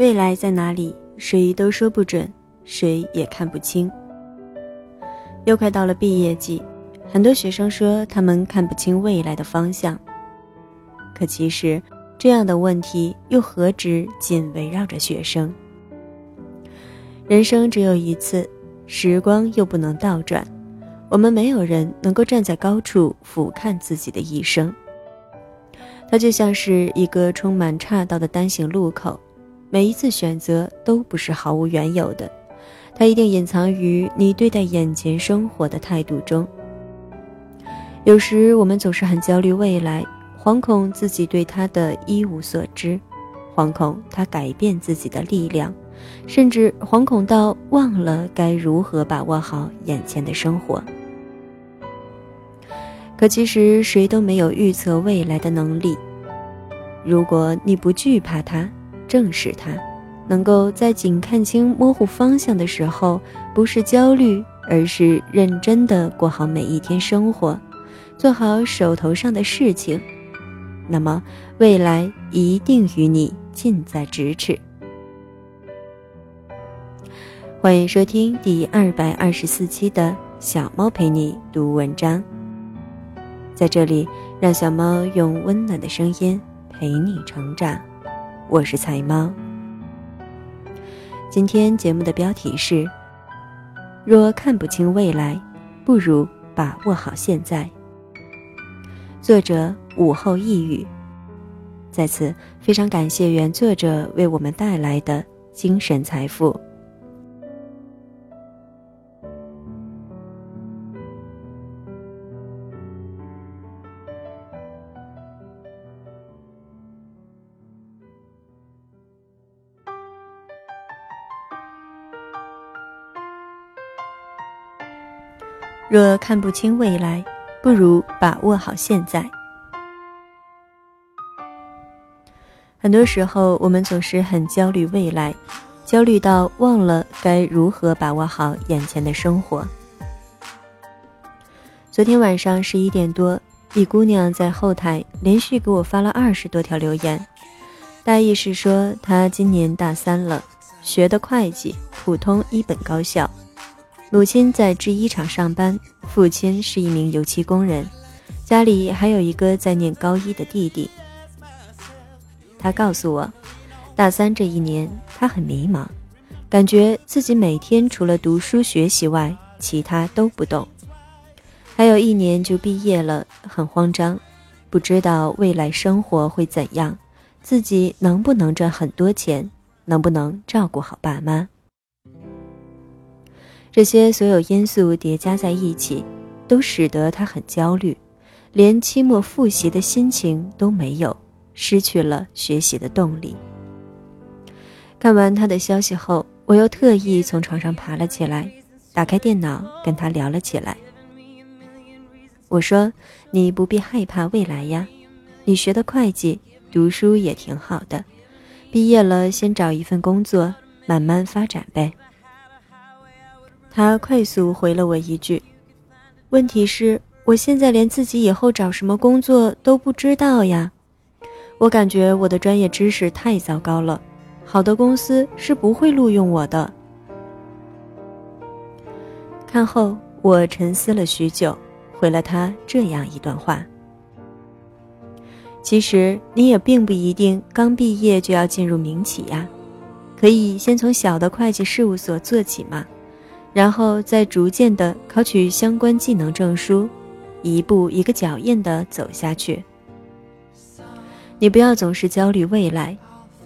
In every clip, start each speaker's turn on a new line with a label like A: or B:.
A: 未来在哪里，谁都说不准，谁也看不清。又快到了毕业季，很多学生说他们看不清未来的方向。可其实，这样的问题又何止仅围绕着学生？人生只有一次，时光又不能倒转，我们没有人能够站在高处俯瞰自己的一生。它就像是一个充满岔道的单行路口，每一次选择都不是毫无缘由的，它一定隐藏于你对待眼前生活的态度中。有时我们总是很焦虑未来，惶恐自己对他的一无所知，惶恐他改变自己的力量，甚至惶恐到忘了该如何把握好眼前的生活。可其实谁都没有预测未来的能力。如果你不惧怕它，正视它，能够在仅看清模糊方向的时候，不是焦虑，而是认真的过好每一天生活，做好手头上的事情，那么未来一定与你近在咫尺。欢迎收听第二百二十四期的小猫陪你读文章。在这里，让小猫用温暖的声音陪你成长。我是财猫。今天节目的标题是：若看不清未来，不如把握好现在。作者：午后抑郁。在此，非常感谢原作者为我们带来的精神财富。若看不清未来，不如把握好现在。很多时候，我们总是很焦虑未来，焦虑到忘了该如何把握好眼前的生活。昨天晚上十一点多，一姑娘在后台连续给我发了二十多条留言，大意是说她今年大三了，学的会计，普通一本高校。母亲在制衣厂上班，父亲是一名油漆工人，家里还有一个在念高一的弟弟。他告诉我，大三这一年他很迷茫，感觉自己每天除了读书学习外，其他都不懂。还有一年就毕业了，很慌张，不知道未来生活会怎样，自己能不能赚很多钱，能不能照顾好爸妈。这些所有因素叠加在一起，都使得他很焦虑，连期末复习的心情都没有，失去了学习的动力。看完他的消息后，我又特意从床上爬了起来，打开电脑跟他聊了起来。我说：“你不必害怕未来呀，你学的会计，读书也挺好的，毕业了先找一份工作，慢慢发展呗。”他快速回了我一句：“问题是，我现在连自己以后找什么工作都不知道呀。我感觉我的专业知识太糟糕了，好的公司是不会录用我的。”看后，我沉思了许久，回了他这样一段话：“其实你也并不一定刚毕业就要进入民企呀，可以先从小的会计事务所做起嘛。”然后再逐渐的考取相关技能证书，一步一个脚印的走下去。你不要总是焦虑未来，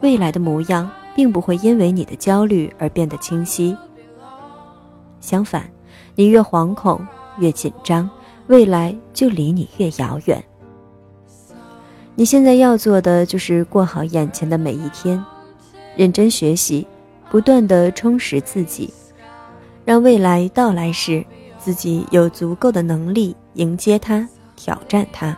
A: 未来的模样并不会因为你的焦虑而变得清晰。相反，你越惶恐、越紧张，未来就离你越遥远。你现在要做的就是过好眼前的每一天，认真学习，不断的充实自己。让未来到来时，自己有足够的能力迎接它、挑战它。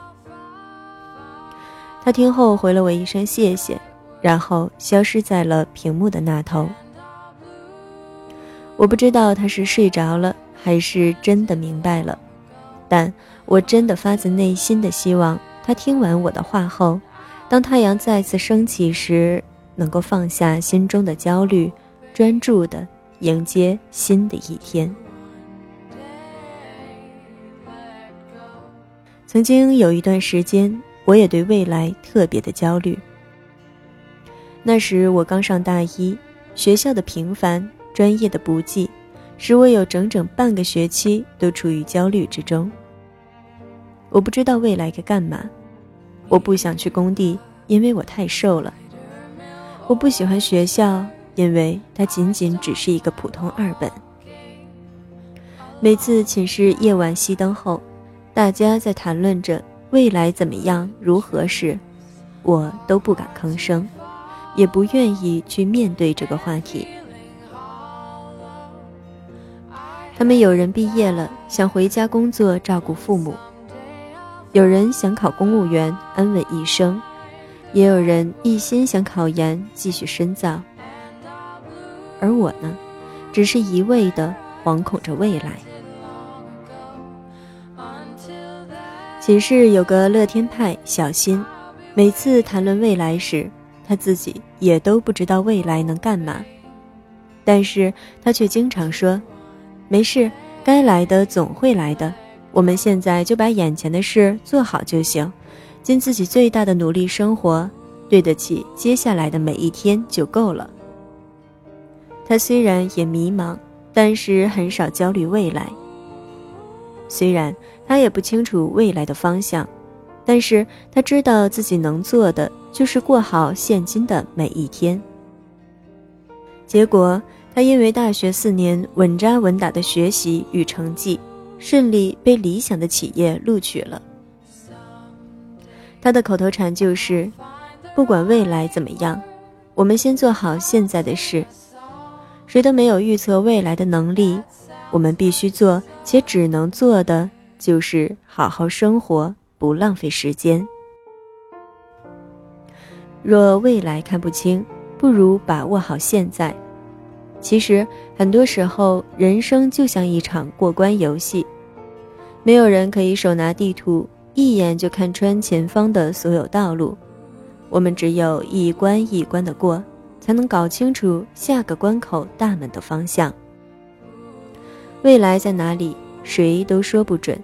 A: 他听后回了我一声谢谢，然后消失在了屏幕的那头。我不知道他是睡着了，还是真的明白了，但我真的发自内心的希望他听完我的话后，当太阳再次升起时，能够放下心中的焦虑，专注的迎接新的一天。曾经有一段时间，我也对未来特别的焦虑。那时我刚上大一，学校的平凡，专业的不济，使我有整整半个学期都处于焦虑之中。我不知道未来该干嘛，我不想去工地，因为我太瘦了。我不喜欢学校，因为它仅仅只是一个普通二本。每次寝室夜晚熄灯后，大家在谈论着未来怎么样、如何时，我都不敢吭声。也不愿意去面对这个话题。他们有人毕业了，想回家工作照顾父母；有人想考公务员安稳一生，也有人一心想考研继续深造。而我呢，只是一味的惶恐着未来。寝室有个乐天派小新，每次谈论未来时。他自己也都不知道未来能干嘛，但是他却经常说：“没事，该来的总会来的。我们现在就把眼前的事做好就行，尽自己最大的努力生活，对得起接下来的每一天就够了。”他虽然也迷茫，但是很少焦虑未来。虽然他也不清楚未来的方向。但是他知道自己能做的就是过好现今的每一天。结果，他因为大学四年稳扎稳打的学习与成绩，顺利被理想的企业录取了。他的口头禅就是：“不管未来怎么样，我们先做好现在的事。谁都没有预测未来的能力，我们必须做且只能做的就是好好生活。”不浪费时间。若未来看不清，不如把握好现在。其实很多时候，人生就像一场过关游戏，没有人可以手拿地图，一眼就看穿前方的所有道路。我们只有一关一关的过，才能搞清楚下个关口大门的方向。未来在哪里，谁都说不准。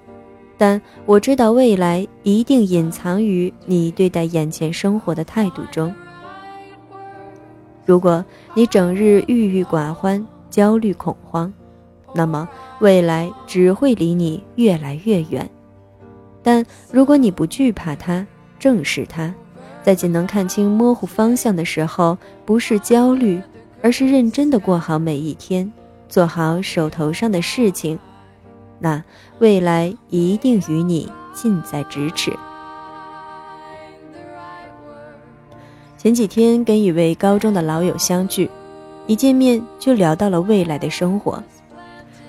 A: 但我知道，未来一定隐藏于你对待眼前生活的态度中。如果你整日郁郁寡欢、焦虑恐慌，那么未来只会离你越来越远。但如果你不惧怕它，正视它，在仅能看清模糊方向的时候，不是焦虑，而是认真的过好每一天，做好手头上的事情。那未来一定与你近在咫尺。前几天跟一位高中的老友相聚，一见面就聊到了未来的生活。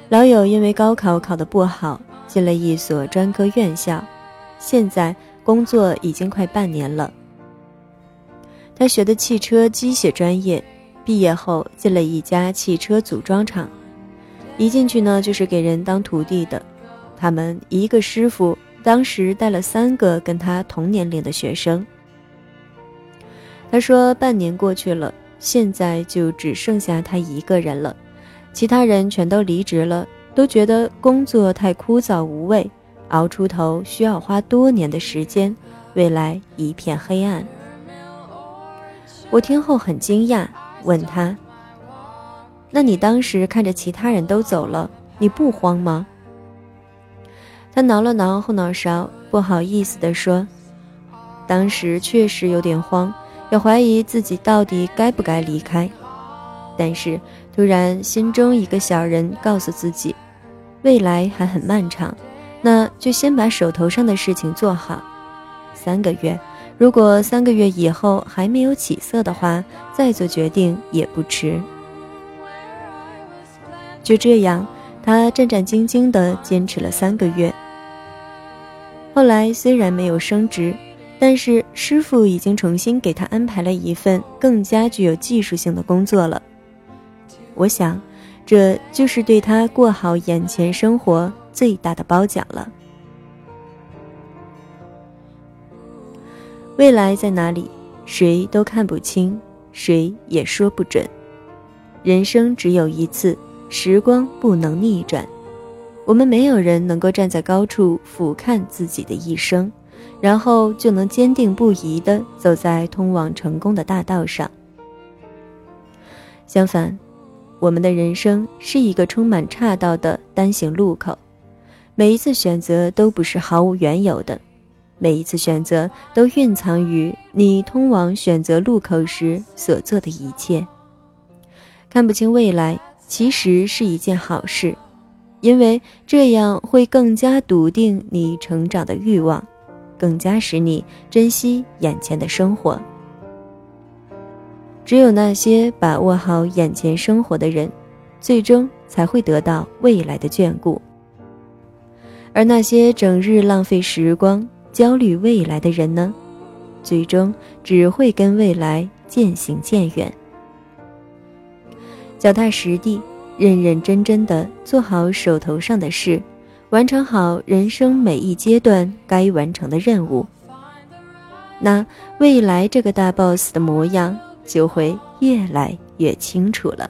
A: 老友因为高考考得不好，进了一所专科院校，现在工作已经快半年了。他学的汽车机械专业，毕业后进了一家汽车组装厂。一进去呢，就是给人当徒弟的。他们一个师傅当时带了三个跟他同年龄的学生。他说，半年过去了，现在就只剩下他一个人了，其他人全都离职了，都觉得工作太枯燥无味，熬出头需要花多年的时间，未来一片黑暗。我听后很惊讶，问他。那你当时看着其他人都走了，你不慌吗？他挠了挠后脑勺，不好意思地说：“当时确实有点慌，也怀疑自己到底该不该离开。但是突然心中一个小人告诉自己，未来还很漫长，那就先把手头上的事情做好。三个月，如果三个月以后还没有起色的话，再做决定也不迟。”就这样，他战战兢兢地坚持了三个月。后来虽然没有升职，但是师傅已经重新给他安排了一份更加具有技术性的工作了。我想，这就是对他过好眼前生活最大的褒奖了。未来在哪里，谁都看不清，谁也说不准。人生只有一次，时光不能逆转。我们没有人能够站在高处俯瞰自己的一生，然后就能坚定不移地走在通往成功的大道上。相反，我们的人生是一个充满岔道的单行路口，每一次选择都不是毫无缘由的，每一次选择都蕴藏于你通往选择路口时所做的一切。看不清未来，其实是一件好事，因为这样会更加笃定你成长的欲望，更加使你珍惜眼前的生活。只有那些把握好眼前生活的人，最终才会得到未来的眷顾；而那些整日浪费时光、焦虑未来的人呢，最终只会跟未来渐行渐远。脚踏实地，认认真真的做好手头上的事，完成好人生每一阶段该完成的任务，那未来这个大 boss 的模样就会越来越清楚了。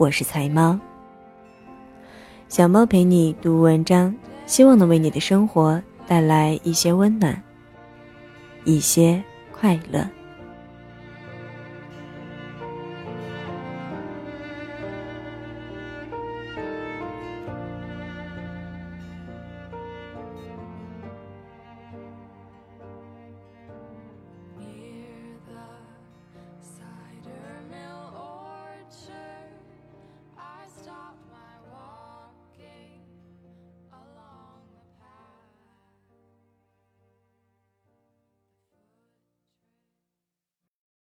A: 我是财猫，小猫陪你读文章。希望能为你的生活带来一些温暖，一些快乐。